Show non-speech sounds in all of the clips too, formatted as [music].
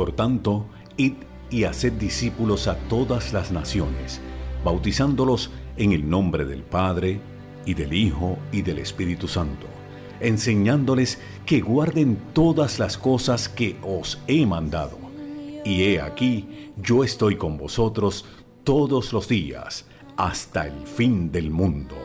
Por tanto, id y haced discípulos a todas las naciones, bautizándolos en el nombre del Padre, y del Hijo, y del Espíritu Santo, enseñándoles que guarden todas las cosas que os he mandado. Y he aquí, yo estoy con vosotros todos los días, hasta el fin del mundo.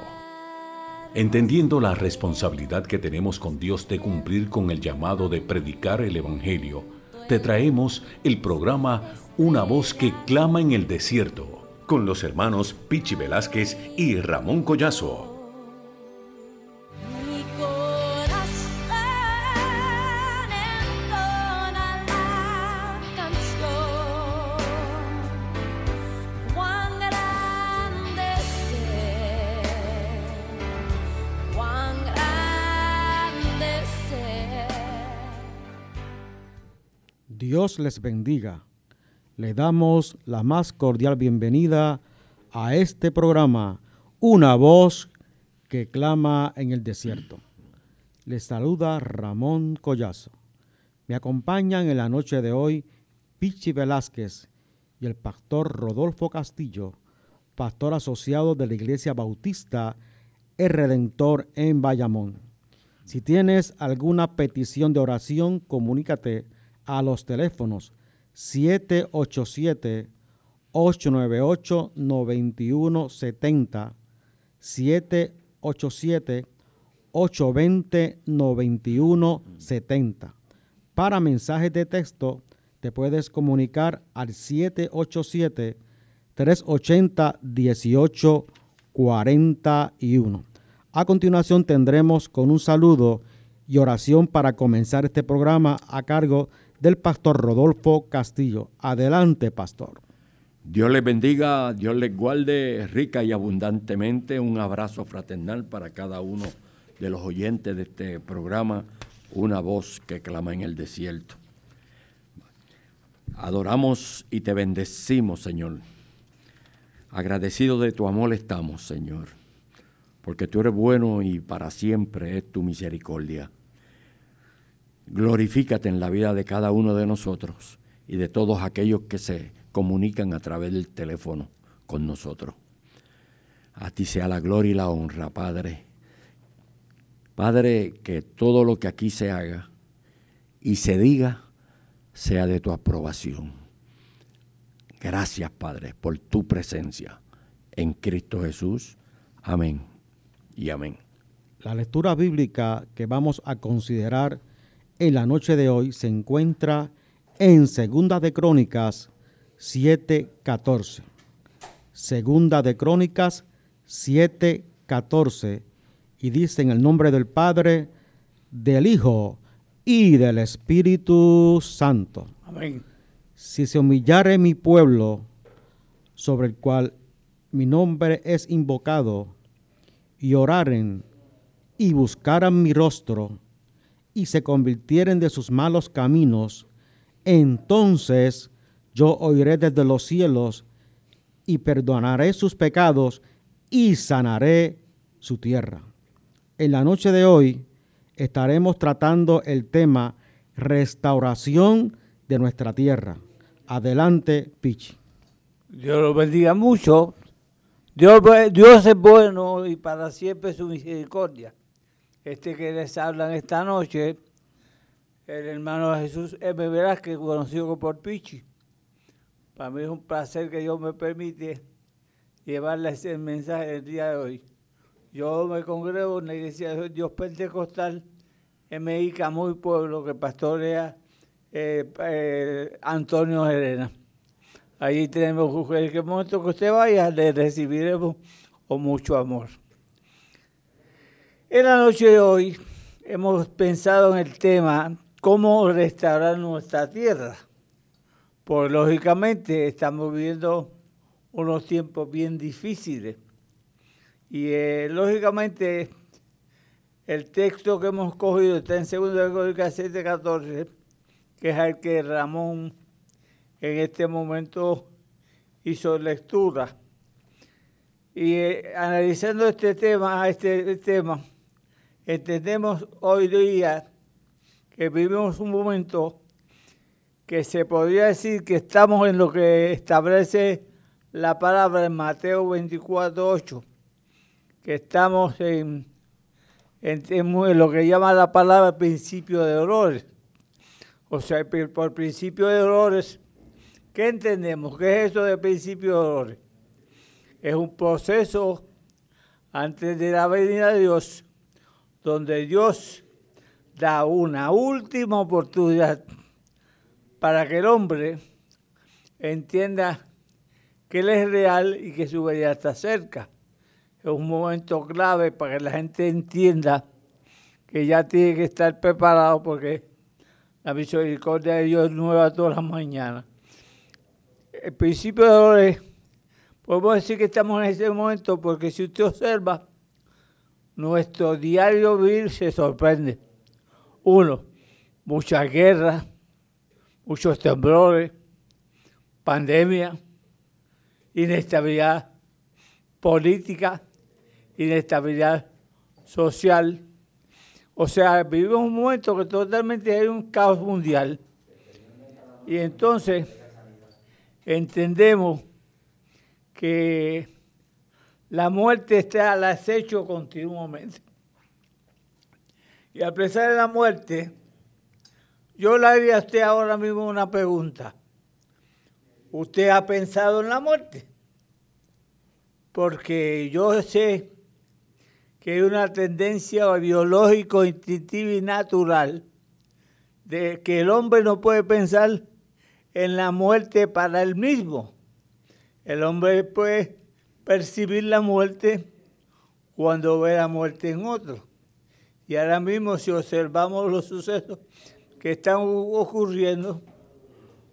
Entendiendo la responsabilidad que tenemos con Dios de cumplir con el llamado de predicar el Evangelio, te traemos el programa Una voz que clama en el desierto, con los hermanos Pichi Velázquez y Ramón Collazo. Les bendiga. Le damos la más cordial bienvenida a este programa, Una voz que clama en el desierto. Les saluda Ramón Collazo. Me acompañan en la noche de hoy Pichi Velázquez y el pastor Rodolfo Castillo, pastor asociado de la Iglesia Bautista El Redentor en Bayamón. Si tienes alguna petición de oración, comunícate a los teléfonos 787-898-9170, 787-820-9170. Para mensajes de texto, te puedes comunicar al 787-380-1841. A continuación tendremos con un saludo y oración para comenzar este programa a cargo de del pastor Rodolfo Castillo. Adelante, pastor. Dios les bendiga, Dios les guarde rica y abundantemente. Un abrazo fraternal para cada uno de los oyentes de este programa, Una voz que clama en el desierto. Adoramos y te bendecimos, Señor. Agradecidos de tu amor estamos, Señor, porque tú eres bueno y para siempre es tu misericordia glorifícate en la vida de cada uno de nosotros y de todos aquellos que se comunican a través del teléfono con nosotros. A ti sea la gloria y la honra, Padre. Padre, que todo lo que aquí se haga y se diga sea de tu aprobación. Gracias, Padre, por tu presencia en Cristo Jesús. Amén y amén. La lectura bíblica que vamos a considerar en la noche de hoy se encuentra en Segunda de Crónicas 7:14. Segunda de Crónicas 7:14 y dice en el nombre del Padre, del Hijo y del Espíritu Santo. Amén. Si se humillare mi pueblo, sobre el cual mi nombre es invocado, y oraren y buscaran mi rostro, y se convirtieren de sus malos caminos, entonces yo oiré desde los cielos y perdonaré sus pecados y sanaré su tierra. En la noche de hoy estaremos tratando el tema restauración de nuestra tierra. Adelante, Pichi. Dios lo bendiga mucho. Dios, Dios es bueno y para siempre su misericordia este que les hablan esta noche, el hermano Jesús M. Velázquez, conocido por Pichi. Para mí es un placer que Dios me permite llevarles el mensaje del día de hoy. Yo me congrego en la iglesia de Dios Pentecostal en México, muy pueblo, que pastorea eh, eh, Antonio Herena. Allí tenemos, en el momento que usted vaya, le recibiremos con mucho amor. En la noche de hoy hemos pensado en el tema cómo restaurar nuestra tierra. Pues lógicamente estamos viviendo unos tiempos bien difíciles. Y eh, lógicamente el texto que hemos cogido está en 2 Crónicas 7:14, que es el que Ramón en este momento hizo lectura. Y eh, analizando este tema, este tema, entendemos hoy día que vivimos un momento que se podría decir que estamos en lo que establece la palabra en Mateo 24, 8, que estamos en, en, lo que llama la palabra principio de dolores. O sea, por principio de dolores, ¿qué entendemos? ¿Qué es eso de principio de dolores? Es un proceso antes de la venida de Dios, donde Dios da una última oportunidad para que el hombre entienda que Él es real y que su venida está cerca. Es un momento clave para que la gente entienda que ya tiene que estar preparado porque la misericordia de Dios es nueva todas las mañanas. El principio de dolores Podemos decir que estamos en ese momento porque si usted observa, nuestro diario vivir se sorprende. Uno, muchas guerras, muchos temblores, pandemia, inestabilidad política, inestabilidad social. O sea, vivimos un momento que totalmente hay un caos mundial. Y entonces entendemos que la muerte está al acecho continuamente. Y a pesar de la muerte, yo le haría a usted ahora mismo una pregunta. ¿Usted ha pensado en la muerte? Porque yo sé que hay una tendencia biológica, instintiva y natural de que el hombre no puede pensar en la muerte para él mismo el hombre puede percibir la muerte cuando ve la muerte en otro. Y ahora mismo si observamos los sucesos que están ocurriendo,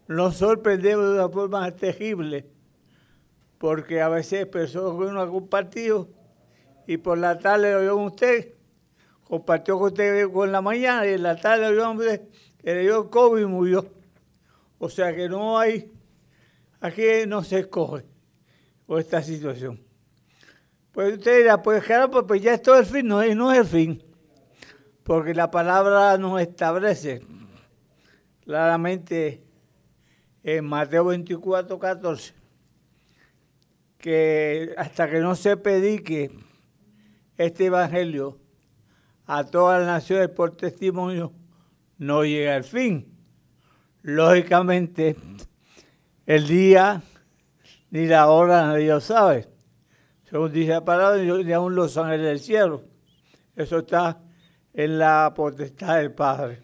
nos sorprendemos de una forma terrible, porque a veces personas que uno ha compartido y por la tarde lo vio usted, compartió con usted con la mañana y en la tarde lo vio usted que le dio COVID y murió. O sea que no hay Aquí no se escoge por esta situación. Pues usted dirá, pues claro, pues ya esto es el fin, no, no es el fin, porque la palabra nos establece claramente en Mateo 24, 14, que hasta que no se predique este evangelio a todas las naciones por testimonio, no llega el fin. Lógicamente, el día ni la hora nadie lo sabe. Según dice la palabra, ni aún los ángeles del cielo. Eso está en la potestad del Padre.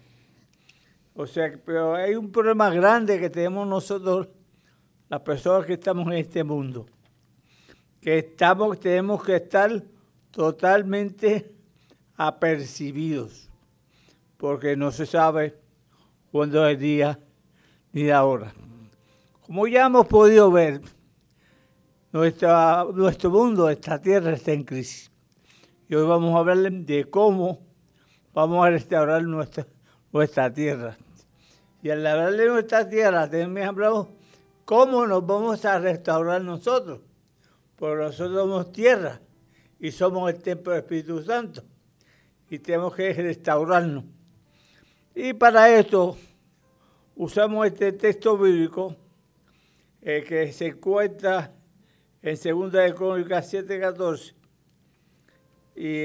O sea, pero hay un problema grande que tenemos nosotros, las personas que estamos en este mundo. Que estamos, tenemos que estar totalmente apercibidos, porque no se sabe cuándo es el día ni la hora. Como ya hemos podido ver, nuestro mundo, esta tierra está en crisis. Y hoy vamos a hablar de cómo vamos a restaurar nuestra, nuestra tierra. Y al hablar de nuestra tierra, también hablado cómo nos vamos a restaurar nosotros. Porque nosotros somos tierra y somos el templo del Espíritu Santo. Y tenemos que restaurarnos. Y para esto usamos este texto bíblico eh, que se encuentra en 2 de Crónicas 7:14. Y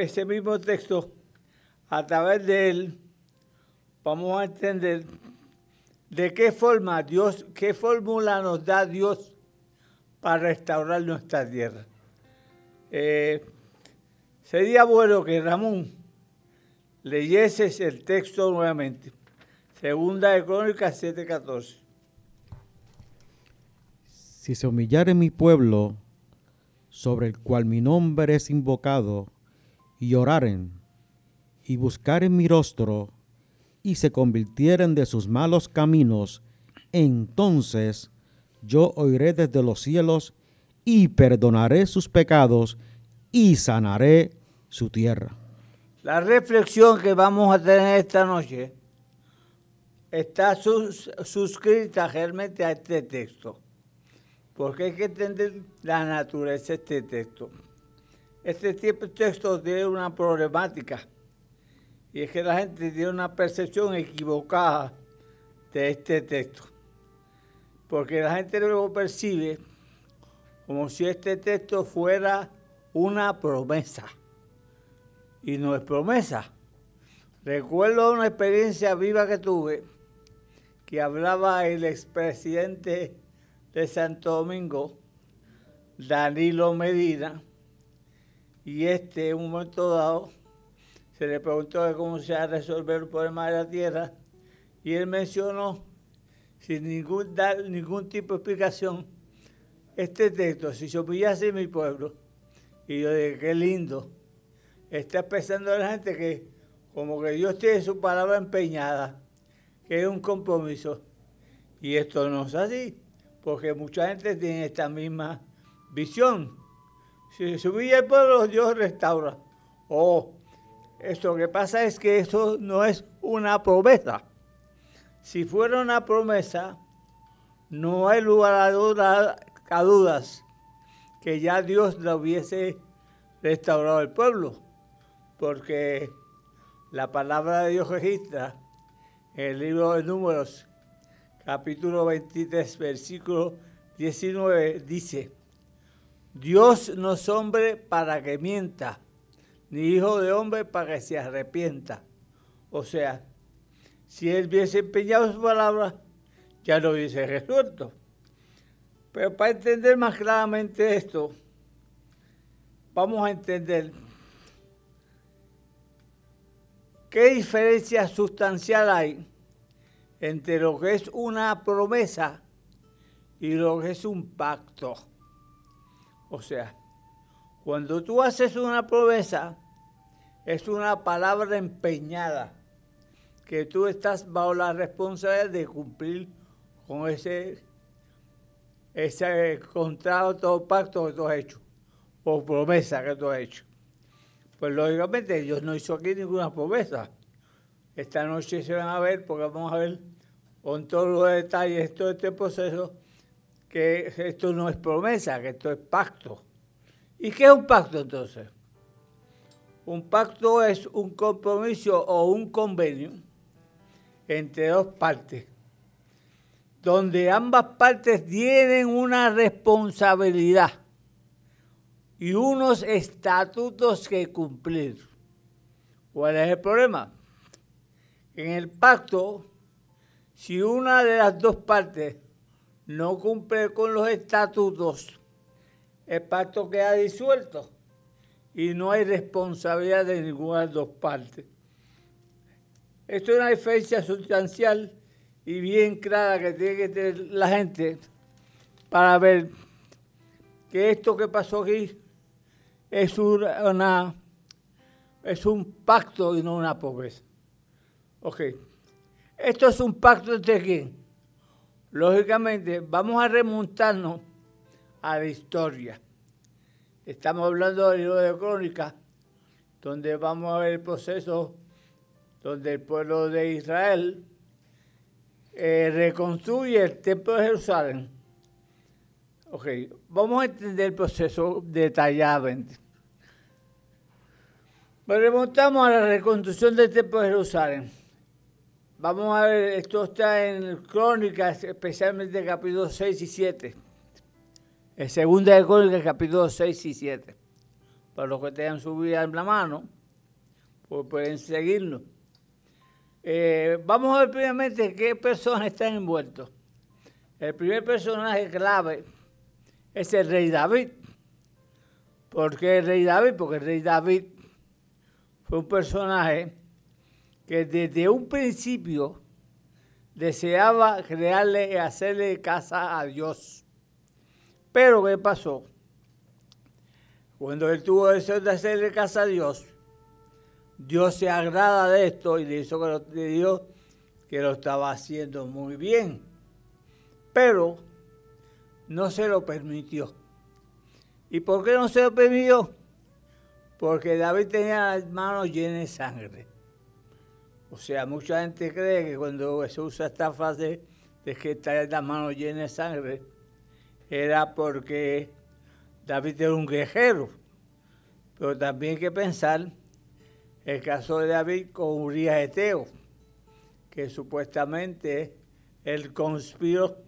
ese mismo texto, a través de él, vamos a entender de qué forma Dios, qué fórmula nos da Dios para restaurar nuestra tierra. Eh, sería bueno que Ramón leyeses el texto nuevamente. Segunda de Crónicas 7:14 si se humillare mi pueblo, sobre el cual mi nombre es invocado, y oraren, y buscaren mi rostro, y se convirtieren de sus malos caminos, entonces yo oiré desde los cielos, y perdonaré sus pecados, y sanaré su tierra. La reflexión que vamos a tener esta noche está suscrita realmente a este texto porque hay que entender la naturaleza de este texto. Este tipo de texto tiene una problemática y es que la gente tiene una percepción equivocada de este texto. Porque la gente lo percibe como si este texto fuera una promesa. Y no es promesa. Recuerdo una experiencia viva que tuve, que hablaba el expresidente de Santo Domingo, Danilo Medina, y este en un momento dado se le preguntó cómo se va a resolver el problema de la tierra, y él mencionó, sin ningún, dar ningún tipo de explicación, este texto, si se humillase mi pueblo, y yo dije, qué lindo, está expresando a la gente que como que Dios tiene su palabra empeñada, que es un compromiso, y esto no es así, porque mucha gente tiene esta misma visión. Si se humilla el pueblo, Dios restaura. Oh, esto que pasa es que eso no es una promesa. Si fuera una promesa, no hay lugar a, dudas que ya Dios le hubiese restaurado el pueblo, porque la palabra de Dios registra en el libro de Números, capítulo 23, versículo 19, dice, Dios no es hombre para que mienta, ni hijo de hombre para que se arrepienta. O sea, si él hubiese empeñado su palabra, ya lo hubiese resuelto. Pero para entender más claramente esto, vamos a entender qué diferencia sustancial hay entre lo que es una promesa y lo que es un pacto. O sea, cuando tú haces una promesa, es una palabra empeñada, que tú estás bajo la responsabilidad de cumplir con ese, ese contrato o pacto que tú has hecho, o promesa que tú has hecho. Pues lógicamente Dios no hizo aquí ninguna promesa. Esta noche se van a ver, porque vamos a ver con todos los detalles de todo este proceso, que esto no es promesa, que esto es pacto. ¿Y qué es un pacto entonces? Un pacto es un compromiso o un convenio entre dos partes, donde ambas partes tienen una responsabilidad y unos estatutos que cumplir. ¿Cuál es el problema? En el pacto, si una de las dos partes no cumple con los estatutos, el pacto queda disuelto y no hay responsabilidad de ninguna de las dos partes. Esto es una diferencia sustancial y bien clara que tiene que tener la gente para ver que esto que pasó aquí es, una, es un pacto y no una pobreza. Ok. Esto es un pacto entre quién? Lógicamente, vamos a remontarnos a la historia. Estamos hablando del libro de Crónicas, donde vamos a ver el proceso donde el pueblo de Israel eh, reconstruye el templo de Jerusalén. Ok, vamos a entender el proceso detalladamente. Nos remontamos a la reconstrucción del templo de Jerusalén. Vamos a ver, esto está en Crónicas, especialmente capítulos 6 y 7. En segunda de Crónicas, capítulos 6 y 7. Para los que tengan su vida en la mano, pues pueden seguirnos. Eh, vamos a ver primeramente qué personas están envueltos. El primer personaje clave es el rey David. ¿Por qué el rey David? Porque el rey David fue un personaje que desde un principio deseaba crearle y hacerle casa a Dios. Pero ¿qué pasó? Cuando él tuvo deseo de hacerle casa a Dios, Dios se agrada de esto y le hizo que lo, que lo estaba haciendo muy bien. Pero no se lo permitió. ¿Y por qué no se lo permitió? Porque David tenía las manos llenas de sangre. O sea, mucha gente cree que cuando se usa esta frase de que está las manos llenas de sangre, era porque David era un guerrero. Pero también hay que pensar el caso de David con Urias Eteo, que supuestamente él conspiró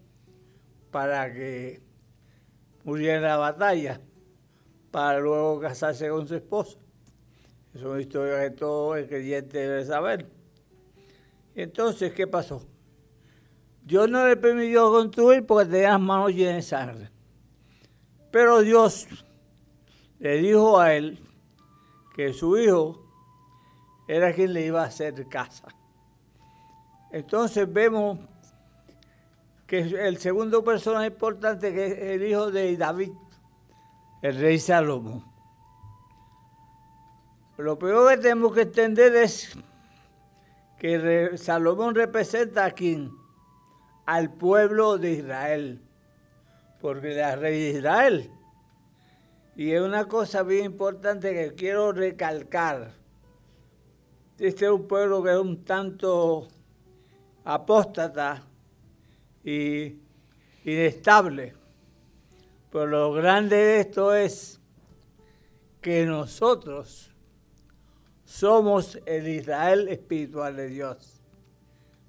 para que muriera en la batalla, para luego casarse con su esposa. Es una historia que todo el creyente debe saber. Entonces, ¿qué pasó? Dios no le permitió construir porque tenía las manos llenas de sangre. Pero Dios le dijo a él que su hijo era quien le iba a hacer casa. Entonces vemos que el segundo personaje importante que es el hijo de David, el rey Salomón. Lo peor que tenemos que entender es que Salomón representa a quién? Al pueblo de Israel, porque era rey de Israel. Y es una cosa bien importante que quiero recalcar. Este es un pueblo que es un tanto apóstata y inestable. Pero lo grande de esto es que nosotros somos el Israel espiritual de Dios.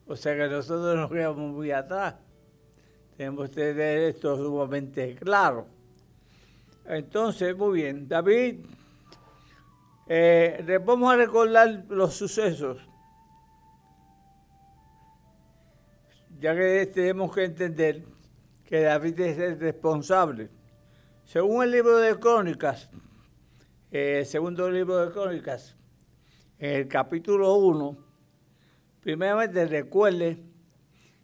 O sea que nosotros nos quedamos muy atrás. Tenemos que tener esto sumamente claro. Entonces, muy bien, David, eh, vamos a recordar los sucesos. Ya que tenemos que entender que David es el responsable. Según el libro de Crónicas, el segundo libro de Crónicas, en el capítulo 1, primeramente recuerde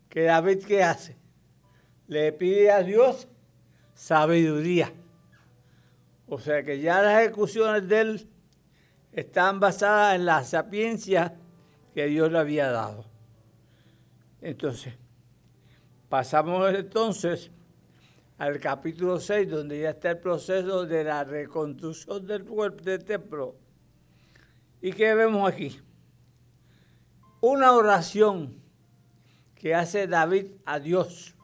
que David, ¿qué hace? Le pide a Dios sabiduría. O sea que ya las ejecuciones de él están basadas en la sapiencia que Dios le había dado. Entonces, pasamos entonces al capítulo 6, donde ya está el proceso de la reconstrucción del, del templo. ¿Y qué vemos aquí? Una oración que hace David a Dios,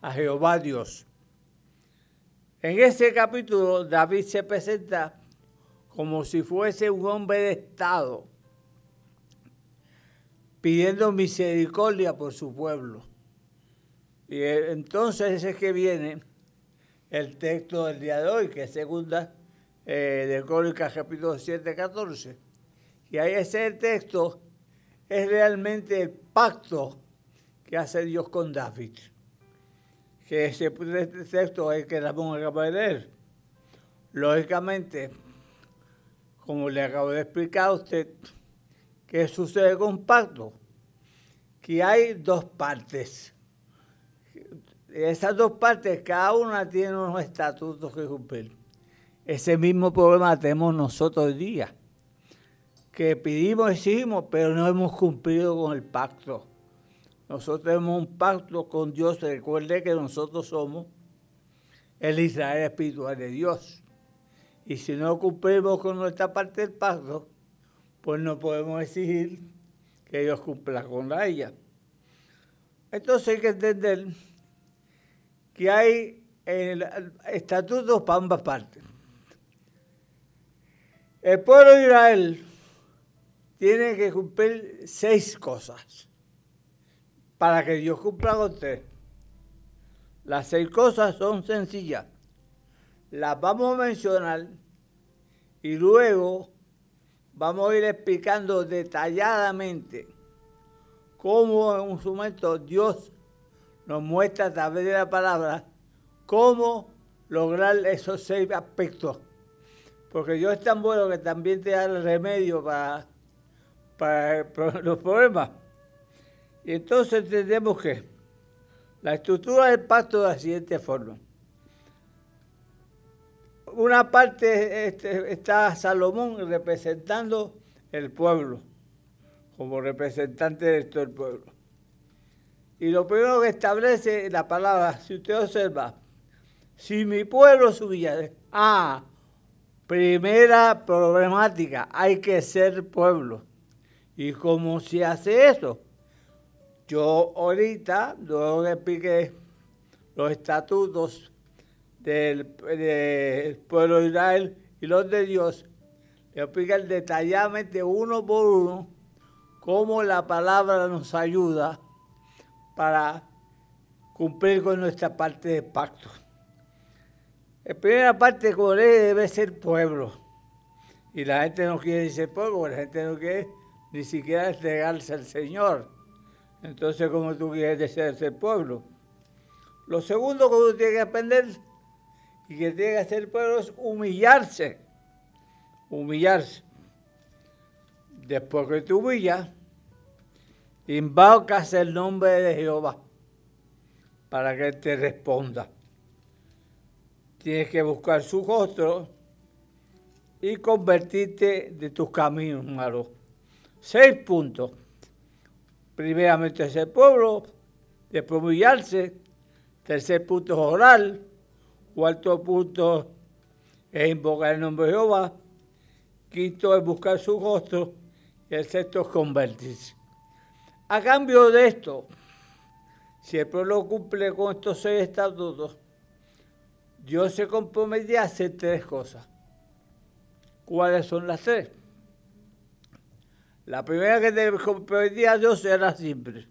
a Jehová Dios. En ese capítulo David se presenta como si fuese un hombre de Estado, pidiendo misericordia por su pueblo. Y entonces es que viene el texto del día de hoy, que es segunda eh, de Crónicas capítulo 7, 14. Y ahí ese texto es realmente el pacto que hace Dios con David que ese texto es que Ramón acaba de leer. Lógicamente, como le acabo de explicar a usted, ¿qué sucede con pacto? Que hay dos partes. Esas dos partes, cada una tiene unos estatutos que cumplir. Ese mismo problema tenemos nosotros hoy día, que pedimos, exigimos, pero no hemos cumplido con el pacto. Nosotros tenemos un pacto con Dios. Recuerde que nosotros somos el Israel espiritual de Dios. Y si no cumplimos con nuestra parte del pacto, pues no podemos exigir que Dios cumpla con la ella. Entonces hay que entender que hay estatutos para ambas partes. El pueblo de Israel tiene que cumplir seis cosas para que Dios cumpla con usted. Las seis cosas son sencillas. Las vamos a mencionar y luego vamos a ir explicando detalladamente cómo en un momento Dios nos muestra a través de la palabra cómo lograr esos seis aspectos. Porque Dios es tan bueno que también te da el remedio para, para los problemas. Y entonces entendemos que la estructura del pacto de la siguiente forma. Una parte este, está Salomón representando el pueblo, como representante de todo el pueblo. Y lo primero que establece la palabra, si usted observa, si mi pueblo subía, ah, primera problemática, hay que ser pueblo. ¿Y cómo se hace eso? Yo ahorita, luego que expliqué los estatutos del, pueblo de Israel y los de Dios, le expliqué detalladamente uno por uno cómo la palabra nos ayuda para cumplir con nuestra parte de pacto. La primera parte como debe ser pueblo. Y la gente no quiere ser pueblo, la gente no quiere ni siquiera entregarse al Señor. Entonces, ¿cómo tú quieres ser ese pueblo? Lo segundo que uno tiene que aprender y que tiene que hacer el pueblo es humillarse. Humillarse. Después que te humillas, invocas el nombre de Jehová para que te responda. Tienes que buscar su rostro y convertirte de tus caminos malos. Seis puntos. Primeramente ese pueblo, después humillarse. Tercer punto es orar. Cuarto punto es invocar el nombre de Jehová. Quinto es buscar su rostro. Y el sexto es convertirse. A cambio de esto, si el pueblo cumple con estos seis estatutos, Dios se compromete a hacer tres cosas. ¿Cuáles son las tres? La primera que te comprometía a Dios era simple.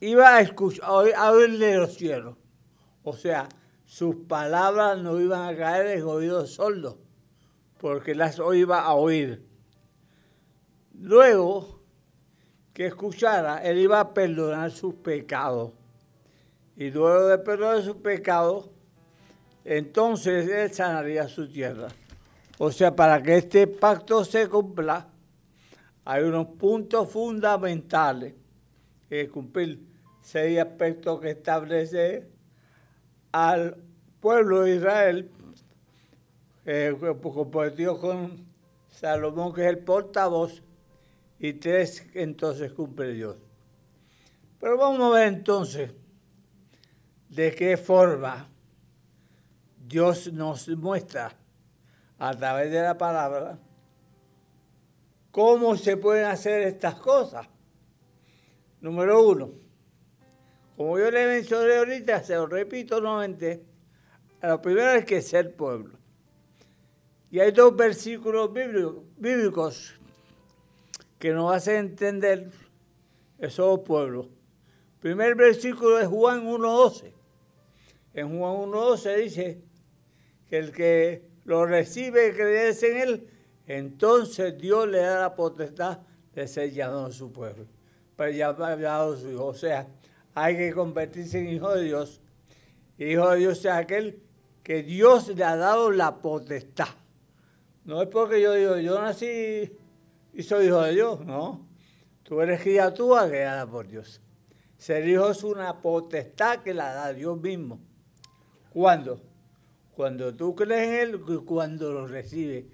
Iba a, escuchar, a oírle los cielos. O sea, sus palabras no iban a caer en oídos sordos, porque las iba a oír. Luego que escuchara, él iba a perdonar sus pecados. Y luego de perdonar sus pecados, entonces él sanaría su tierra. O sea, para que este pacto se cumpla, hay unos puntos fundamentales que cumplir. Seis aspectos que establece al pueblo de Israel, eh, comprometido con Salomón, que es el portavoz, y tres entonces cumple Dios. Pero vamos a ver entonces de qué forma Dios nos muestra a través de la palabra cómo se pueden hacer estas cosas. Número uno, como yo le mencioné ahorita, se lo repito nuevamente, lo primero es que ser pueblo. Y hay dos versículos bíblicos que nos hacen entender que somos pueblo. Primer versículo es Juan 1.12. En Juan 1.12 dice que el que lo recibe y en él, entonces Dios le da la potestad de ser llamado su pueblo, para llamado su hijo. O sea, hay que convertirse en hijo de Dios. Hijo de Dios es aquel que Dios le ha dado la potestad. No es porque yo digo, yo nací y soy hijo de Dios, no. Tú eres criatura creada por Dios. Ser hijo es una potestad que la da Dios mismo. ¿Cuándo? Cuando tú crees en Él cuando lo recibes.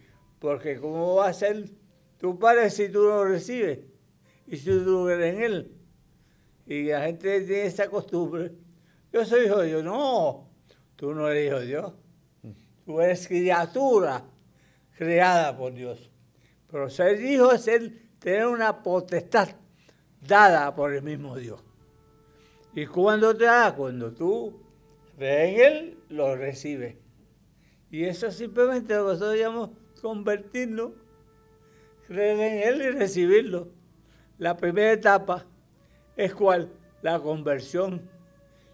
Porque ¿cómo va a ser tu padre si tú no recibes? Y si tú crees en Él. Y la gente tiene esa costumbre. Yo soy hijo de Dios. No, tú no eres hijo de Dios. Tú eres criatura creada por Dios. Pero ser hijo es tener una potestad dada por el mismo Dios. ¿Y cuando te da? Cuando tú crees en Él, lo recibes. Y eso es simplemente lo que nosotros llamamos convertirnos, creer en Él y recibirlo. La primera etapa es cuál? La conversión.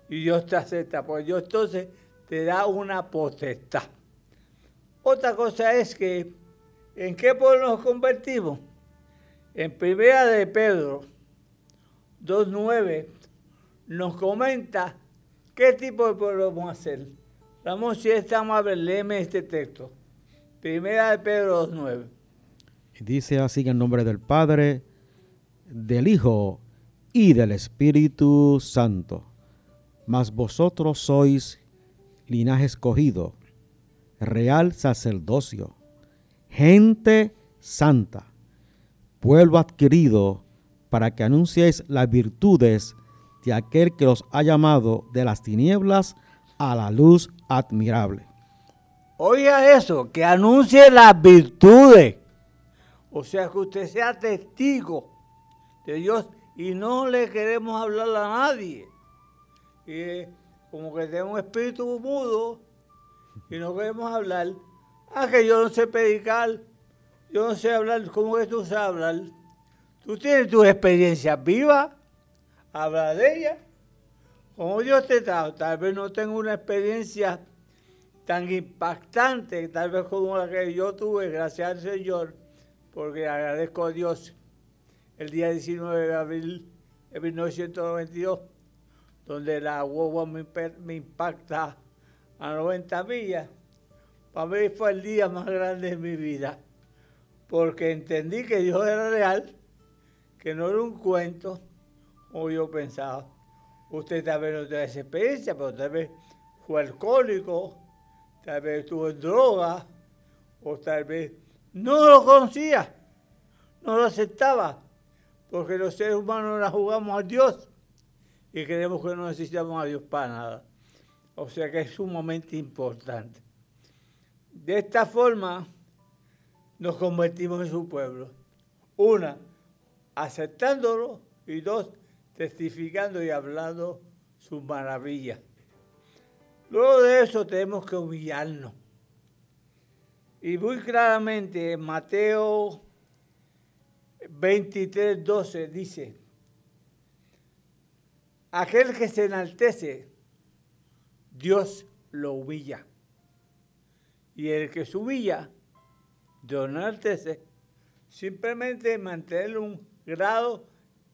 Y Dios te acepta, porque Dios entonces te da una potestad. Otra cosa es que ¿En qué pueblo nos convertimos? En primera de Pedro 2.9 nos comenta qué tipo de pueblo vamos a hacer. Vamos, si es tan amable, léeme este texto. Primera de Pedro 2.9. Dice así en nombre del Padre, del Hijo y del Espíritu Santo. Mas vosotros sois linaje escogido, real sacerdocio gente santa, pueblo adquirido, para que anunciéis las virtudes de aquel que os ha llamado de las tinieblas a la luz admirable. Oiga eso, que anuncie las virtudes. O sea, que usted sea testigo de Dios y no le queremos hablar a nadie. Y como que tenemos un espíritu mudo y no queremos hablar. Ah, que yo no sé predicar, yo no sé hablar, ¿cómo que tú sabes hablar? Tú tienes tus experiencias vivas, habla de ellas. como Dios te trata, tal vez no tengo una experiencia tan impactante, tal vez como la que yo tuve, gracias al Señor, porque agradezco a Dios el día 19 de abril de 1992, donde la hueva me, impacta a 90 millas. Para mí fue el día más grande de mi vida, porque entendí que Dios era real, que no era un cuento, como yo pensaba. Usted tal vez no tiene esa experiencia, pero tal vez fue alcohólico, tal vez estuvo en droga, o tal vez no lo conocía, no lo aceptaba, porque los seres humanos la jugamos a Dios y creemos que no necesitamos a Dios para nada. O sea que es sumamente importante. De esta forma nos convertimos en su pueblo. Una, aceptándolo y dos, testificando y hablando sus maravillas. Luego de eso tenemos que humillarnos. Y muy claramente en Mateo 23, 12 dice, aquel que se enaltece, Dios lo humilla. Y el que se humilla, Dios no enaltece, simplemente mantener un grado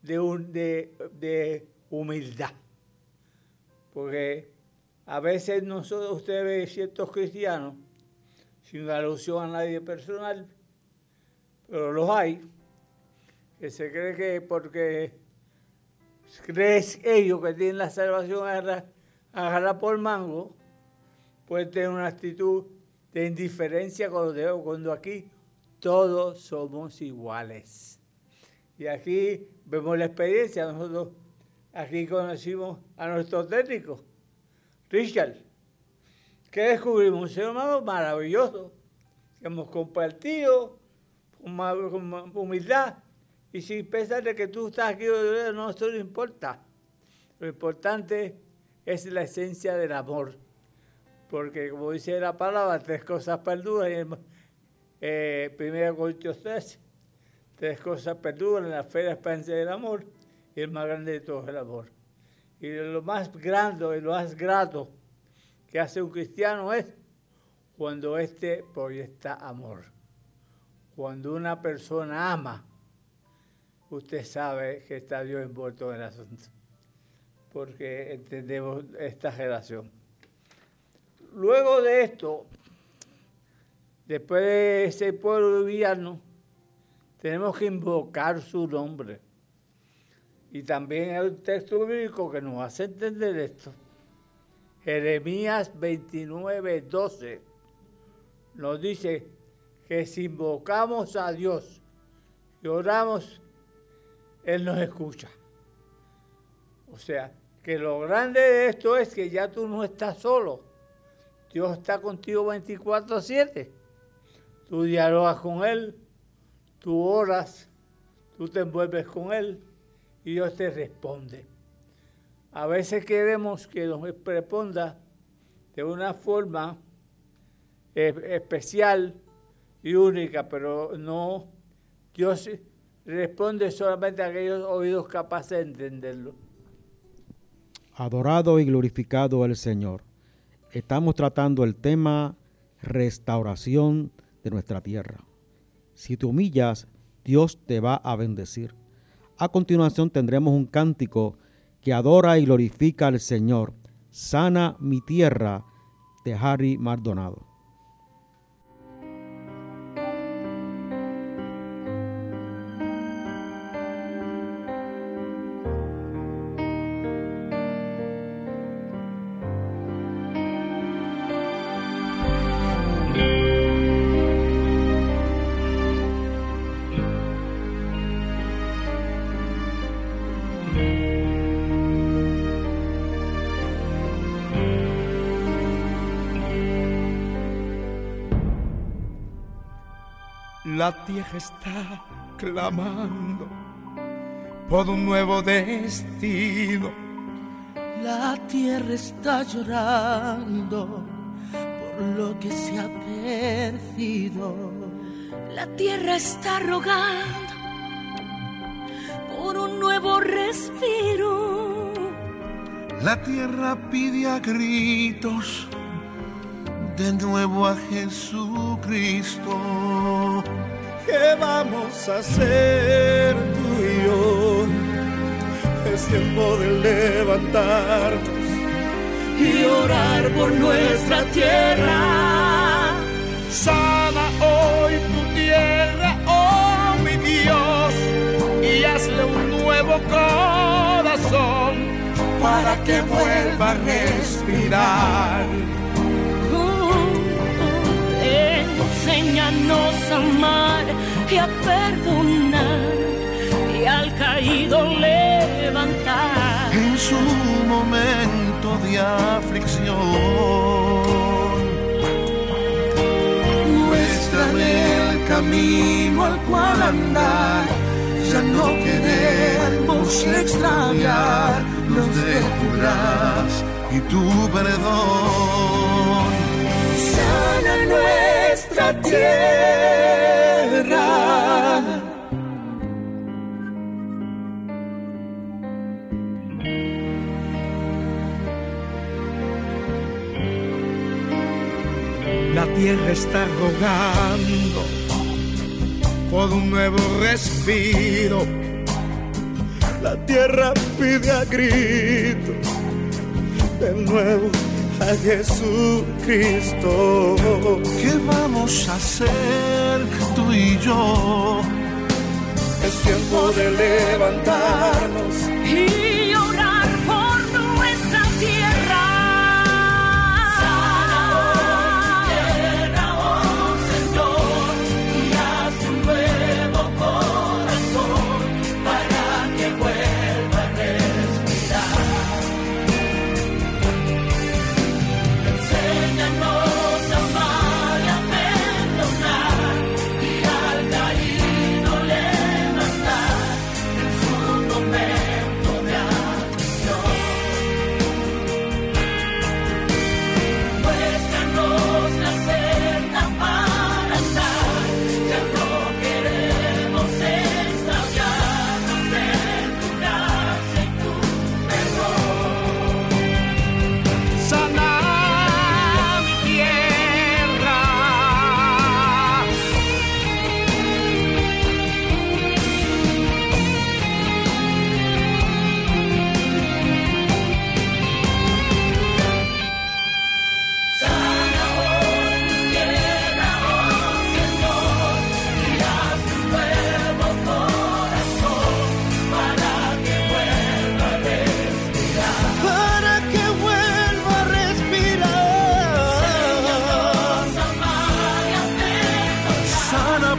de, un, de, humildad. Porque a veces nosotros, usted ve ciertos cristianos, sin alusión a nadie personal, pero los hay, que se cree que porque crees ellos que tienen la salvación agarrar por mango, puede tener una actitud de indiferencia demás, cuando aquí todos somos iguales. Y aquí vemos la experiencia. Nosotros aquí conocimos a nuestro técnico, Richard. que descubrimos? Un ser humano maravilloso, que hemos compartido con humildad. Y sin pensar de que tú estás aquí, no, eso no importa. Lo importante es la esencia del amor. Porque como dice la palabra, tres cosas perduras. Eh, 1 Corintios 13 tres cosas perduran, la fe, la esperanza y el amor, y el más grande de todos el amor. Y lo más grande y lo más grato que hace un cristiano es cuando éste proyecta amor. Cuando una persona ama, usted sabe que está Dios envuelto en el asunto, porque entendemos esta relación. Luego de esto, después de ese pueblo villano, tenemos que invocar su nombre. Y también hay un texto bíblico que nos hace entender esto. Jeremías 29, 12 nos dice que si invocamos a Dios y oramos, Él nos escucha. O sea, que lo grande de esto es que ya tú no estás solo. Dios está contigo 24/7. Tú dialogas con Él, tú oras, tú te envuelves con Él y Dios te responde. A veces queremos que nos responda de una forma especial y única, pero no, Dios responde solamente a aquellos oídos capaces de entenderlo. Adorado y glorificado el Señor. Estamos tratando el tema restauración de nuestra tierra. Si te humillas, Dios te va a bendecir. A continuación tendremos un cántico que adora y glorifica al Señor. Sana mi tierra de Harry Maldonado. La tierra está clamando por un nuevo destino. La tierra está llorando por lo que se ha perdido. La tierra está rogando por un nuevo respiro. La tierra pide a gritos de nuevo a Jesucristo. ¿Qué vamos a hacer tú y yo? Es tiempo de levantarnos y orar por nuestra tierra. Sana hoy tu tierra, oh mi Dios, y hazle un nuevo corazón para que vuelva a respirar. A amar y a perdonar y al caído levantar. En su momento de aflicción, muéstrame el camino al cual andar. Ya no queremos extraviarnos de tu gracia y tu perdón. Sana nuestra tierra. La tierra está rogando por un nuevo respiro. La tierra pide a gritos de nuevo a Jesucristo. ¿Qué vamos a hacer tú y yo? Es tiempo de levantarnos y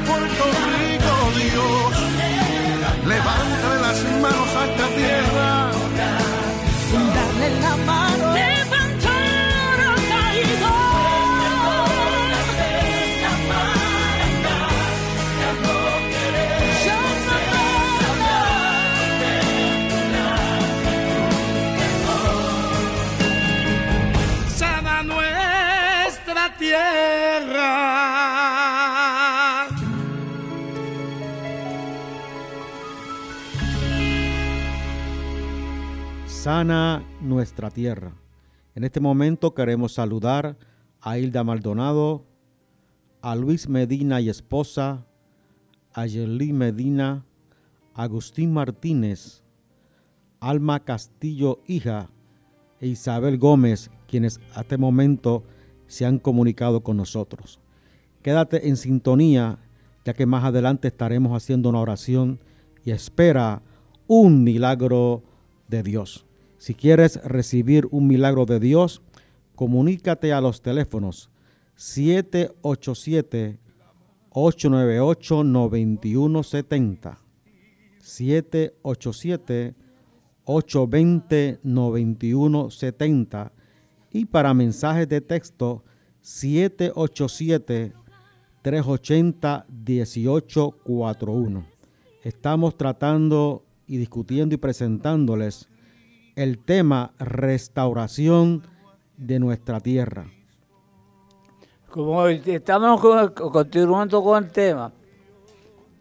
Sana Puerto sana nuestra tierra. En este momento queremos saludar a Hilda Maldonado, a Luis Medina y esposa, a Yerly Medina, Agustín Martínez, Alma Castillo hija e Isabel Gómez, quienes a este momento se han comunicado con nosotros. Quédate en sintonía, ya que más adelante estaremos haciendo una oración y espera un milagro de Dios. Si quieres recibir un milagro de Dios, comunícate a los teléfonos 787-898-9170, 787-820-9170 y para mensajes de texto 787-380-1841. Estamos tratando y discutiendo y presentándoles el tema restauración de nuestra tierra. Como estamos con- continuando con el tema,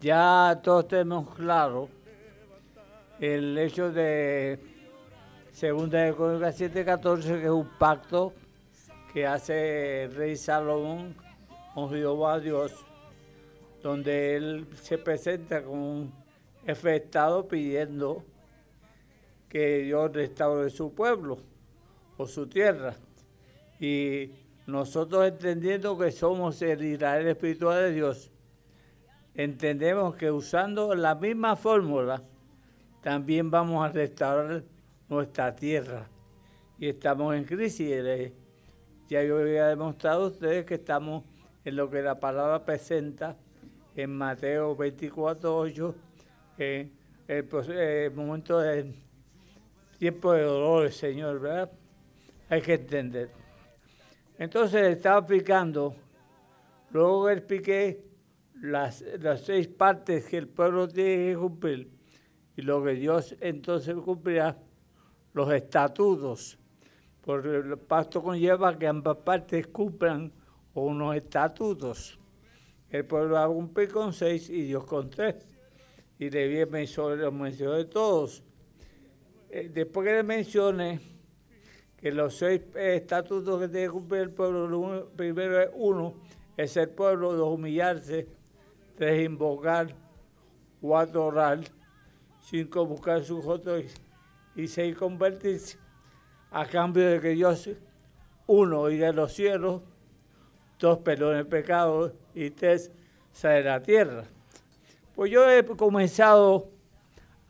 ya todos tenemos claro el hecho de Segunda de Crónicas 7:14, que es un pacto que hace el rey Salomón con Jehová Dios, donde él se presenta con un efectado pidiendo que Dios restaure su pueblo o su tierra. Y nosotros entendiendo que somos el Israel espiritual de Dios, entendemos que usando la misma fórmula, también vamos a restaurar nuestra tierra. Y estamos en crisis. Ya yo había demostrado a ustedes que estamos en lo que la palabra presenta en Mateo 24, 8, en el, momento del tiempo de dolores, Señor, ¿verdad? Hay que entender. Entonces estaba explicando, luego expliqué las, las seis partes que el pueblo tiene que cumplir y lo que Dios entonces cumplirá, los estatutos, porque el pacto conlleva que ambas partes cumplan unos estatutos. El pueblo va a cumplir con seis y Dios con tres. Y le los mencioné todos. Eh, después que le mencione que los seis estatutos que tiene que cumplir el pueblo, primero es uno, es el pueblo, de humillarse, tres, invocar, cuatro, orar, cinco, buscar sus otros y seis, convertirse, a cambio de que Dios, uno, y de los cielos, dos, perdone el pecado, y tres, sale la tierra. Pues yo he comenzado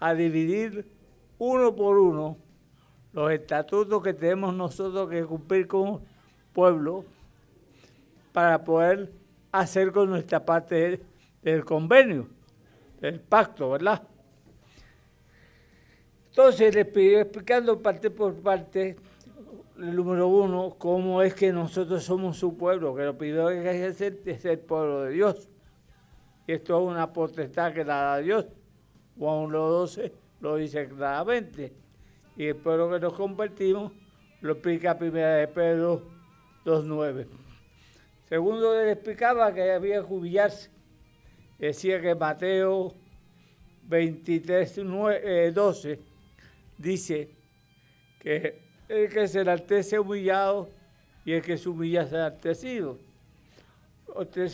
a dividir uno por uno los estatutos que tenemos nosotros que cumplir como pueblo para poder hacer con nuestra parte del convenio, del pacto, ¿verdad? Entonces les pido explicando parte por parte, el número uno, cómo es que nosotros somos su pueblo, que lo primero que hay es el pueblo de Dios. Y esto es una potestad que da a Dios. Juan 1.12 lo dice claramente. Y el que nos convertimos lo explica primera de Pedro 2.9. Segundo, le explicaba que había que jubilarse decía que Mateo 23, 12 eh, dice que el que se enaltece humillado y el que se humilla se enaltecido. Lo que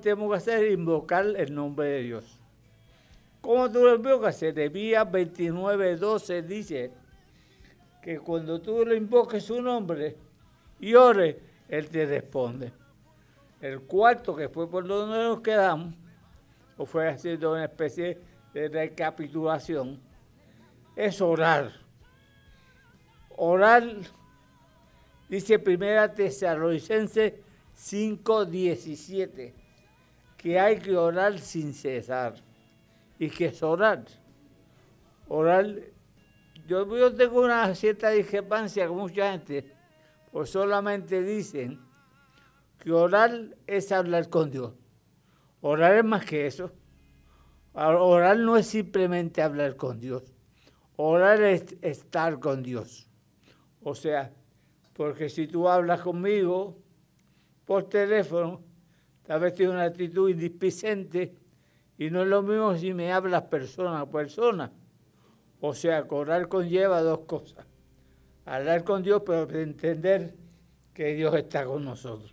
tenemos que hacer es invocar el nombre de Dios. ¿Cómo tú lo invocas? Jeremías 29, 12 dice que cuando tú le invoques su nombre y ores, Él te responde. El cuarto, que fue por donde nos quedamos, o fue haciendo una especie de recapitulación, es orar. Orar, dice Primera Tesalonicense 5:17, que hay que orar sin cesar. ¿Y que es orar? Orar, yo, yo tengo una cierta discrepancia con mucha gente, pues solamente dicen que orar es hablar con Dios. Orar es más que eso. Orar no es simplemente hablar con Dios. Orar es estar con Dios. O sea, porque si tú hablas conmigo por teléfono, tal vez tienes una actitud indisplicente y no es lo mismo si me hablas persona a persona. O sea, orar conlleva dos cosas. Hablar con Dios, pero entender que Dios está con nosotros.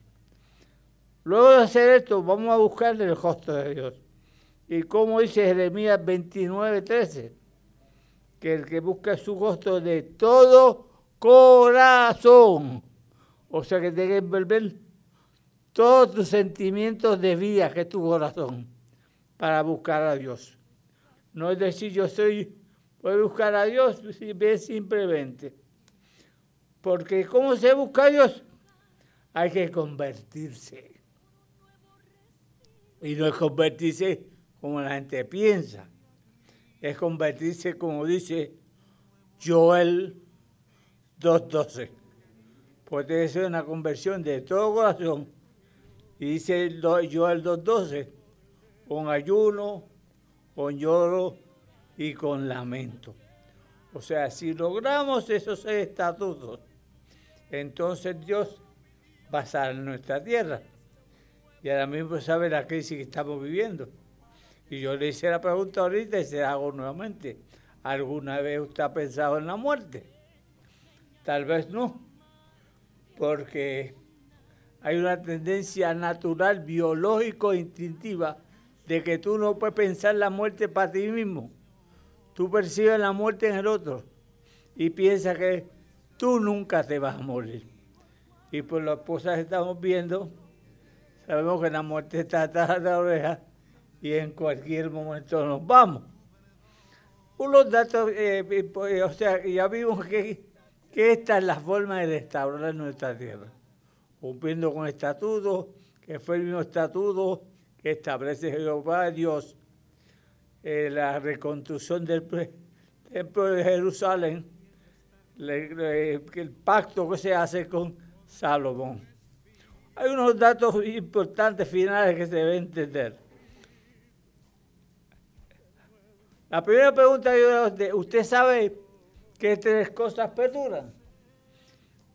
Luego de hacer esto, vamos a buscar el rostro de Dios. Y como dice Jeremías 29, 13, que el que busca su rostro de todo corazón, o sea que tiene que envolver todos tus sentimientos de vida que es tu corazón para buscar a Dios. No es decir, yo soy, voy a buscar a Dios simplemente. Porque ¿cómo se busca a Dios? Hay que convertirse. Y no es convertirse como la gente piensa, es convertirse como dice Joel 2.12. Puede ser una conversión de todo corazón. Y dice Joel 2.12, con ayuno, con lloro y con lamento. O sea, si logramos esos estatutos, entonces Dios va a nuestra tierra y ahora mismo sabe la crisis que estamos viviendo. Y yo le hice la pregunta ahorita y se la hago nuevamente. ¿Alguna vez usted ha pensado en la muerte? Tal vez no, porque hay una tendencia natural, biológico, instintiva, de que tú no puedes pensar la muerte para ti mismo. Tú percibes la muerte en el otro y piensas que tú nunca te vas a morir. Y por las cosas que estamos viendo, sabemos que la muerte está atrás de la oreja y en cualquier momento nos vamos. Unos datos, eh, eh, o sea, ya vimos que, que esta es la forma de restaurar nuestra tierra, cumpliendo con estatutos, que fue el mismo estatuto establece Jehová Dios, eh, la reconstrucción del templo de Jerusalén, el pacto que se hace con Salomón. Hay unos datos importantes finales que se deben entender. La primera pregunta es, ¿usted sabe qué tres cosas perduran?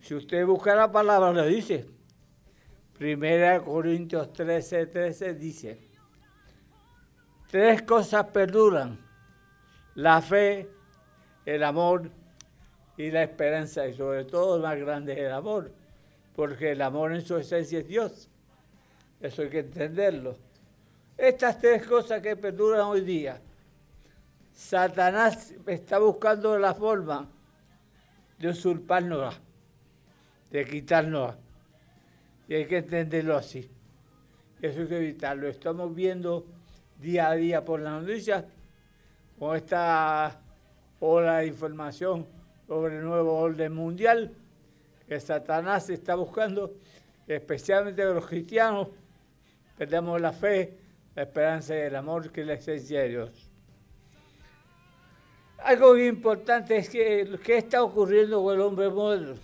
Si usted busca la palabra, lo dice. Primera Corintios 13, 13 dice, tres cosas perduran, la fe, el amor y la esperanza, y sobre todo más grande es el amor, porque el amor en su esencia es Dios. Eso hay que entenderlo. Estas tres cosas que perduran hoy día, Satanás está buscando la forma de usurparnos, de quitarnos. Y hay que entenderlo así. Eso hay que evitarlo. Estamos viendo día a día por las noticias con esta ola de información sobre el nuevo orden mundial que Satanás está buscando, especialmente los cristianos, perdemos la fe, la esperanza y el amor que es la esencia de Dios. Algo importante es que qué está ocurriendo con el hombre moderno.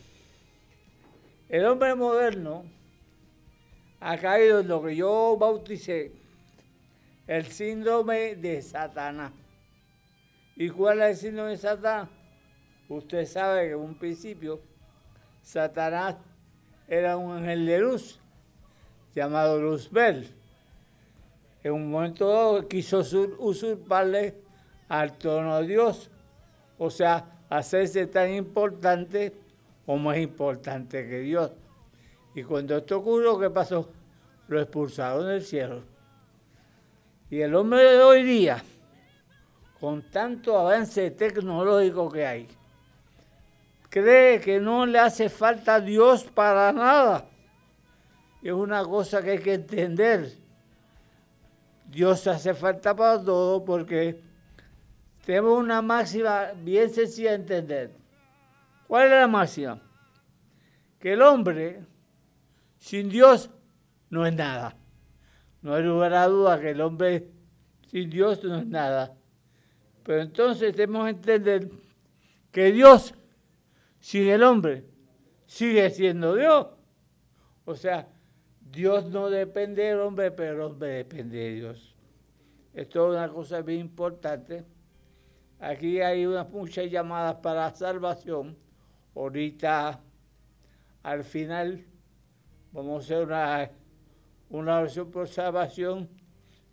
El hombre moderno ha caído en lo que yo bauticé el síndrome de Satanás. ¿Y cuál es el síndrome de Satanás? Usted sabe que en un principio Satanás era un ángel de luz llamado Luzbel. En un momento dado quiso usurparle al trono de Dios. O sea, hacerse tan importante o más importante que Dios. Y cuando esto ocurrió, ¿qué pasó? Lo expulsaron del cielo. Y el hombre de hoy día, con tanto avance tecnológico que hay, cree que no le hace falta a Dios para nada. Es una cosa que hay que entender. Dios hace falta para todo porque tenemos una máxima bien sencilla de entender. ¿Cuál es la máxima? Que el hombre sin Dios no es nada. No hay lugar a duda que el hombre sin Dios no es nada. Pero entonces tenemos que entender que Dios sin el hombre sigue siendo Dios. O sea, Dios no depende del hombre, pero el hombre depende de Dios. Esto es una cosa bien importante Aquí hay unas muchas llamadas para salvación. Ahorita, al final, vamos a hacer una, una oración por salvación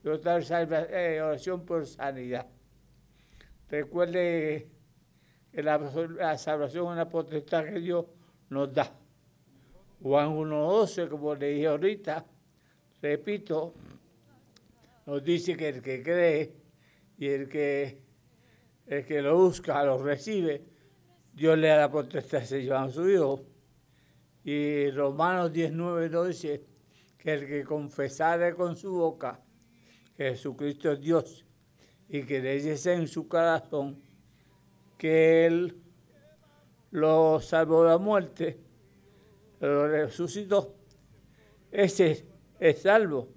y otra eh, oración por sanidad. Recuerde que la, salvación es una potestad que Dios nos da. Juan 1.12, como le dije ahorita, repito, nos dice que el que cree y el que el que lo busca, lo recibe, Dios le da la potestad de a su Hijo. Y Romanos 19 nos dice que el que confesare con su boca que Jesucristo es Dios y que leyese en su corazón que Él lo salvó de la muerte, lo resucitó, ese es salvo.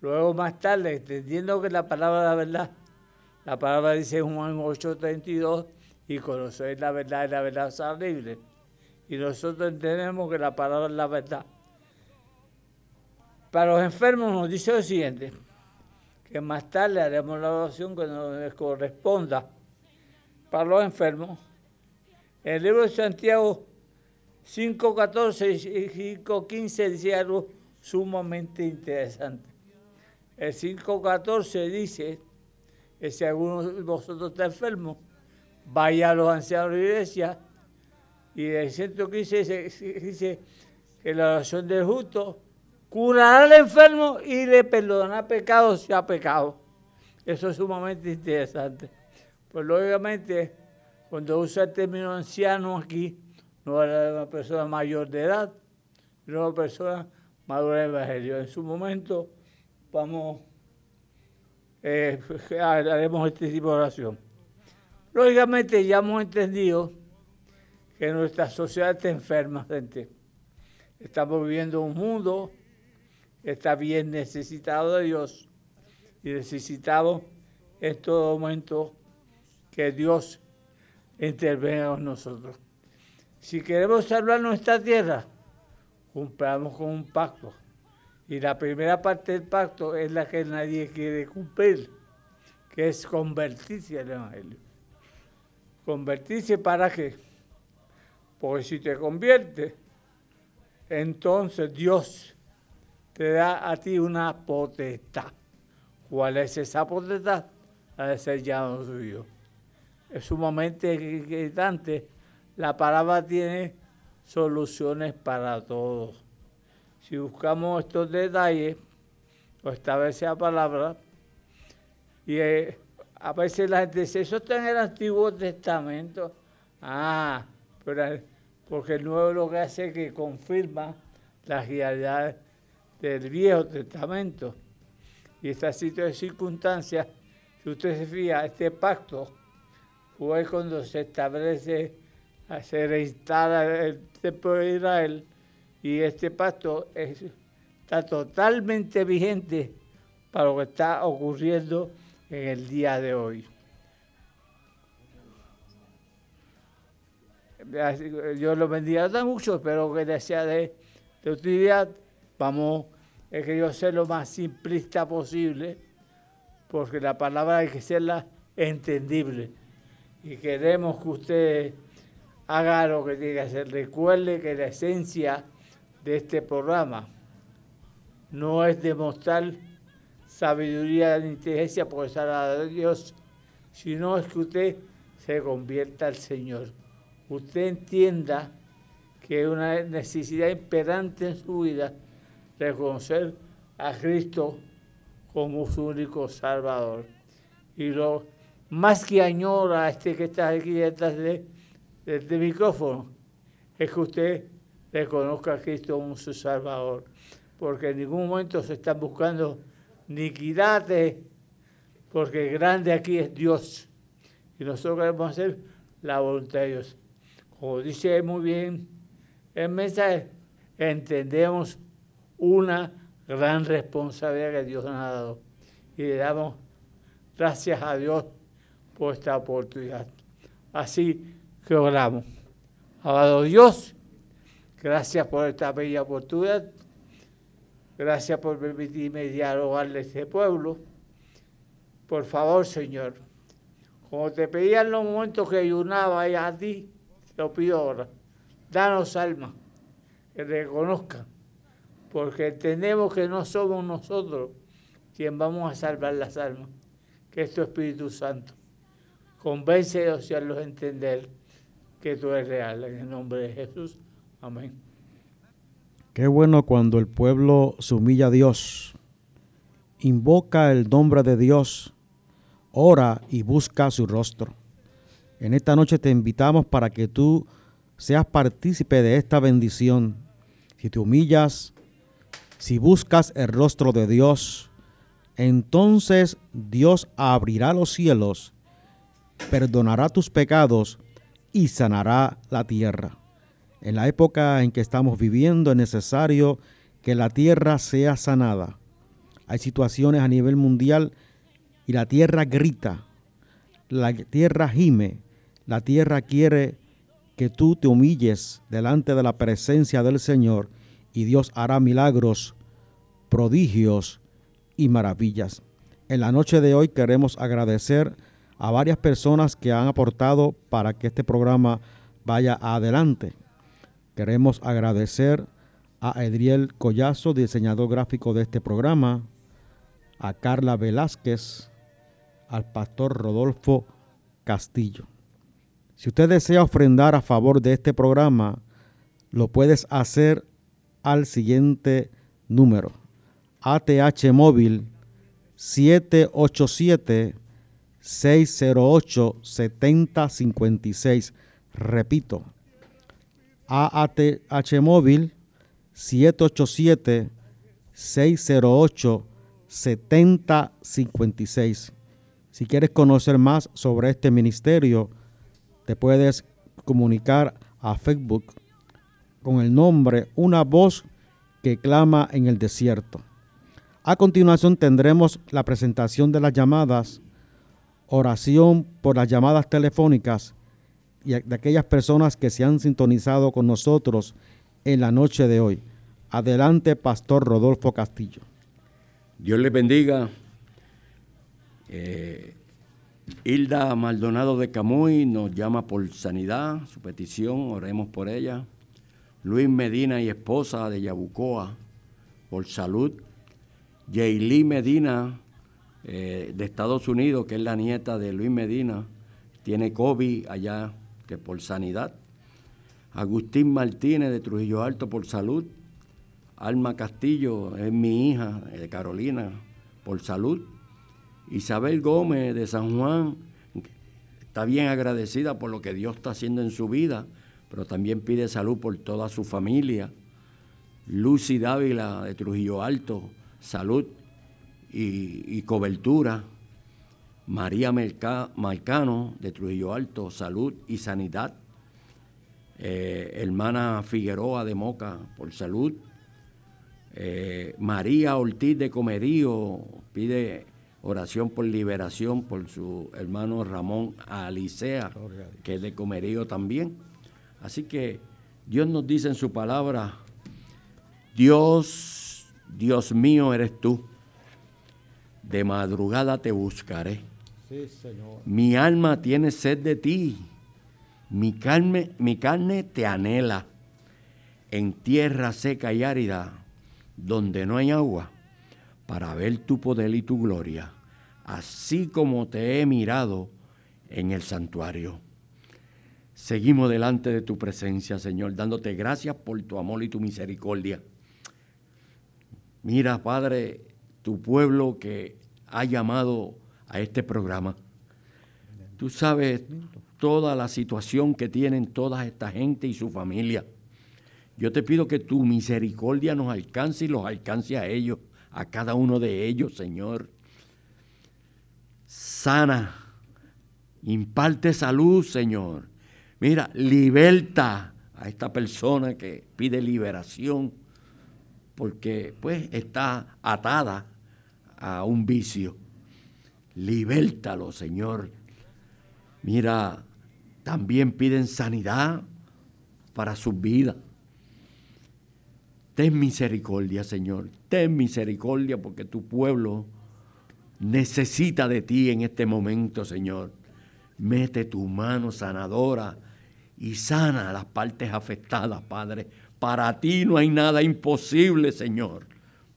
Luego más tarde, entendiendo que la palabra de la verdad la palabra dice en Juan 8:32, y conocer la verdad y la verdad será libre. Y nosotros entendemos que la palabra es la verdad. Para los enfermos nos dice lo siguiente, que más tarde haremos la oración que nos corresponda. Para los enfermos, el libro de Santiago 5.14 y 5.15 dice algo sumamente interesante. El 5.14 dice, que si alguno de vosotros está enfermo, vaya a los ancianos de la iglesia Y el 115 dice que la oración del justo curará al enfermo y le perdonará pecados si ha pecado. Eso es sumamente interesante. Pues lógicamente, cuando usa el término anciano aquí, no era de una persona mayor de edad, sino una persona madura del Evangelio. En su momento vamos, eh, [laughs] haremos este tipo de oración. Lógicamente ya hemos entendido que nuestra sociedad está enferma, gente. Estamos viviendo un mundo está bien necesitado de Dios y necesitamos en todo momento que Dios intervenga con nosotros. Si queremos salvar nuestra tierra, cumplamos con un pacto. Y la primera parte del pacto es la que nadie quiere cumplir, que es convertirse al Evangelio. ¿Convertirse para qué? Porque si te conviertes, entonces Dios te da a ti una potestad. ¿Cuál es esa potestad? La de ser llamado suyo. Es sumamente inquietante. La palabra tiene soluciones para todos. Si buscamos estos detalles, o establece la palabra, y eh, a veces la gente dice, eso está en el Antiguo Testamento. Ah, pero porque el Nuevo lo que hace es que confirma las realidades del Viejo Testamento. Y esta situación de circunstancias, si usted se fija, este pacto fue cuando se establece, se reinstala el templo de Israel y este pacto está totalmente vigente para lo que está ocurriendo en el día de hoy. Yo lo bendiga mucho, espero que les sea de utilidad. Vamos, he querido ser lo más simplista posible, porque la palabra hay que serla entendible. Y queremos que usted haga lo que tiene que hacer. Recuerde que la esencia de este programa no es demostrar sabiduría ni inteligencia por estar de Dios, sino es que usted se convierta al Señor. Usted entienda que es una necesidad imperante en su vida reconocer a Cristo como su único Salvador. Y lo más que añora este que está aquí detrás de, del micrófono es que usted reconozca a Cristo como su Salvador. Porque en ningún momento se están buscando niquidades, porque grande aquí es Dios. Y nosotros queremos hacer la voluntad de Dios. Como dice muy bien el mensaje, entendemos una gran responsabilidad que Dios nos ha dado. Y le damos gracias a Dios por esta oportunidad. Así que oramos. Amado Dios, gracias por esta bella oportunidad. Gracias por permitirme dialogarle a este pueblo. Por favor, Señor, como te pedía en los momentos que ayunaba a ti, te lo pido ahora. Danos alma, que reconozcan porque entendemos que no somos nosotros quien vamos a salvar las almas, que es tu Espíritu Santo. Convéncelos y hazlos entender que tú eres real. En el nombre de Jesús. Amén. Qué bueno cuando el pueblo se humilla a Dios, invoca el nombre de Dios, ora y busca su rostro. En esta noche te invitamos para que tú seas partícipe de esta bendición. Si te humillas, si buscas el rostro de Dios, entonces Dios abrirá los cielos, perdonará tus pecados y sanará la tierra. En la época en que estamos viviendo es necesario que la tierra sea sanada. Hay situaciones a nivel mundial y la tierra grita, la tierra gime, la tierra quiere que tú te humilles delante de la presencia del Señor y Dios hará milagros, prodigios y maravillas. En la noche de hoy queremos agradecer a varias personas que han aportado para que este programa vaya adelante. Queremos agradecer a Edriel Collazo, diseñador gráfico de este programa, a Carla Velázquez, al pastor Rodolfo Castillo. Si usted desea ofrendar a favor de este programa, lo puedes hacer al siguiente número. ATH móvil 787 608 7056. Repito, AATH móvil 787 608 7056. Si quieres conocer más sobre este ministerio, te puedes comunicar a Facebook con el nombre Una voz que clama en el desierto. A continuación tendremos la presentación de las llamadas, oración por las llamadas telefónicas y de aquellas personas que se han sintonizado con nosotros en la noche de hoy. Adelante, Pastor Rodolfo Castillo. Dios le bendiga. Eh, Hilda Maldonado de Camuy nos llama por sanidad, su petición, oremos por ella. Luis Medina y esposa de Yabucoa, por salud. Jaylee Medina, eh, de Estados Unidos, que es la nieta de Luis Medina, tiene COVID allá, que por sanidad. Agustín Martínez de Trujillo Alto por salud. Alma Castillo es mi hija de Carolina por salud. Isabel Gómez de San Juan está bien agradecida por lo que Dios está haciendo en su vida, pero también pide salud por toda su familia. Lucy Dávila de Trujillo Alto, salud y, cobertura. María Marcano de Trujillo Alto, salud y sanidad. Eh, hermana Figueroa de Moca por salud. Eh, María Ortiz de Comerío pide oración por liberación por su hermano Ramón Alicea, que es de Comerío también. Así que Dios nos dice en su palabra, Dios, Dios mío eres tú, de madrugada te buscaré. Mi alma tiene sed de ti, mi carne, mi carne te anhela. En tierra seca y árida, donde no hay agua para ver tu poder y tu gloria, así como te he mirado en el santuario. Seguimos delante de tu presencia, Señor, dándote gracias por tu amor y tu misericordia. Mira, Padre, tu pueblo que ha llamado a este programa. Tú sabes toda la situación que tienen toda esta gente y su familia. Yo te pido que tu misericordia nos alcance y los alcance a ellos a cada uno de ellos, Señor. Sana, imparte salud, Señor. Mira, liberta a esta persona que pide liberación porque pues está atada a un vicio. Libértalo, Señor. Mira, también piden sanidad para su vida. Ten misericordia, Señor. Ten misericordia porque tu pueblo necesita de ti en este momento, Señor. Mete tu mano sanadora y sana las partes afectadas, Padre. Para ti no hay nada imposible, Señor.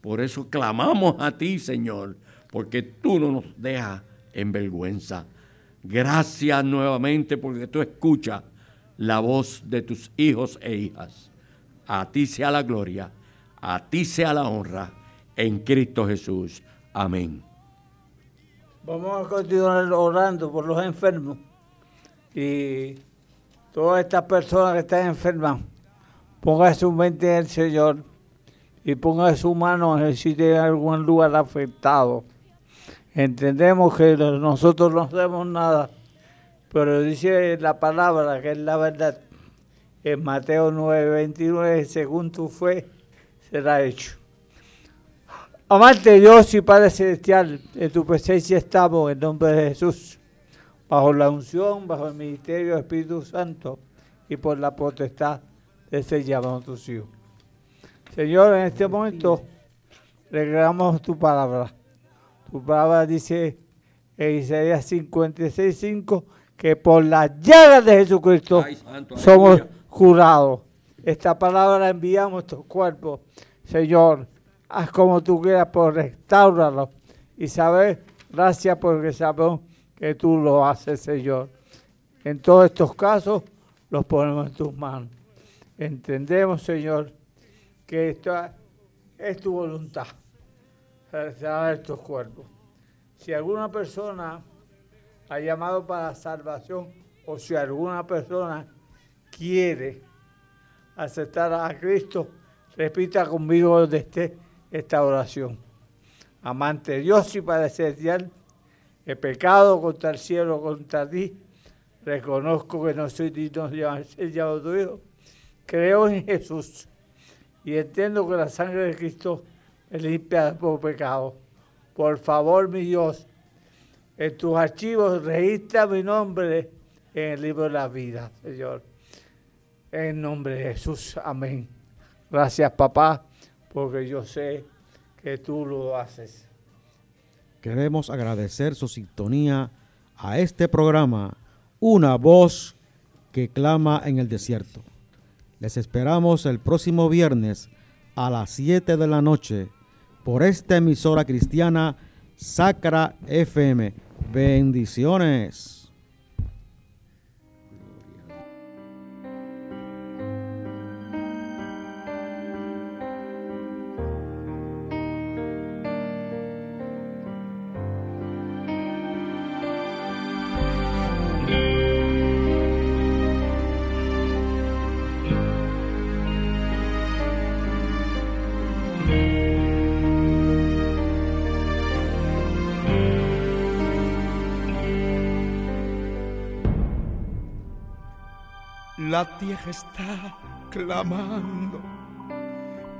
Por eso clamamos a ti, Señor, porque tú no nos dejas en vergüenza. Gracias nuevamente porque tú escuchas la voz de tus hijos e hijas. A ti sea la gloria, a ti sea la honra, en Cristo Jesús. Amén. Vamos a continuar orando por los enfermos y todas estas personas que están enfermas. Ponga su mente en el Señor y ponga su mano en si tiene algún lugar afectado. Entendemos que nosotros no hacemos nada, pero dice la palabra que es la verdad en Mateo 9:29, según tu fe será hecho. Amante Dios y Padre Celestial, en tu presencia estamos en nombre de Jesús, bajo la unción, bajo el ministerio del Espíritu Santo y por la potestad de ese llamado tus hijos. Señor, en este momento reclamamos tu palabra. Tu palabra dice en Isaías 56.5 que por las llagas de Jesucristo somos curados. Esta palabra la enviamos a estos cuerpos. Señor, haz como tú quieras por restaurarlo. Y saber, gracias porque sabemos que tú lo haces, Señor. En todos estos casos los ponemos en tus manos. Entendemos, Señor, que esto es tu voluntad, de estos cuerpos. Si alguna persona ha llamado para salvación o si alguna persona quiere aceptar a Cristo, repita conmigo desde esta oración. Amante Dios y Padre Celestial, he pecado contra el cielo, contra ti. Reconozco que no soy digno de ser llamado tu Hijo. Creo en Jesús y entiendo que la sangre de Cristo me limpia por pecado. Por favor, mi Dios, en tus archivos registra mi nombre en el libro de la vida, Señor. En nombre de Jesús, amén. Gracias, papá, porque yo sé que tú lo haces. Queremos agradecer su sintonía a este programa, Una voz que clama en el desierto. Les esperamos el próximo viernes a las 7 de la noche por esta emisora cristiana Sacra FM. Bendiciones. La tierra está clamando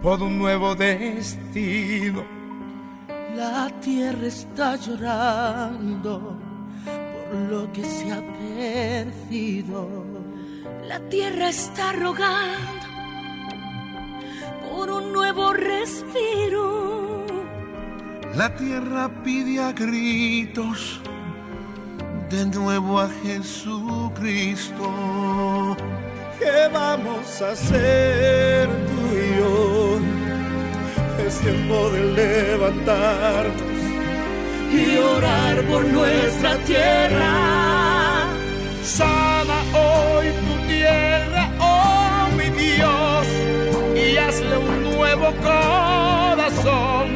por un nuevo destino. La tierra está llorando por lo que se ha perdido. La tierra está rogando por un nuevo respiro. La tierra pide a gritos de nuevo a Jesucristo. ¿Qué vamos a hacer tú y yo? Es tiempo de levantarnos y orar por nuestra tierra. Sana hoy tu tierra, oh mi Dios, y hazle un nuevo corazón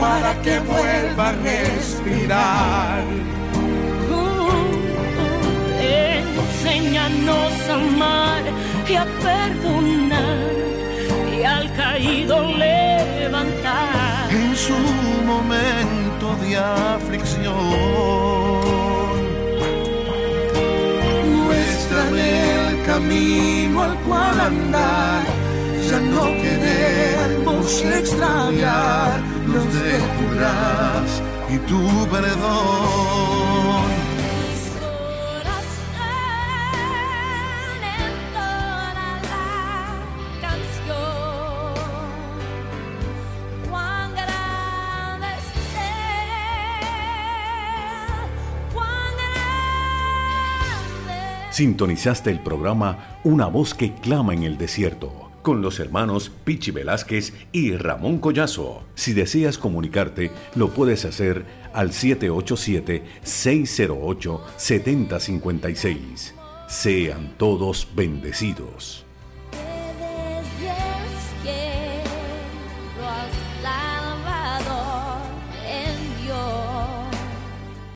para que vuelva a respirar. Enséñanos a amar y a perdonar y al caído levantar. En su momento de aflicción, muéstrame el camino al cual andar. Ya no queremos extraviarnos de tu gracia y tu perdón. Sintonizaste el programa Una voz que clama en el desierto con los hermanos Pichi Velázquez y Ramón Collazo. Si deseas comunicarte, lo puedes hacer al 787-608-7056. Sean todos bendecidos.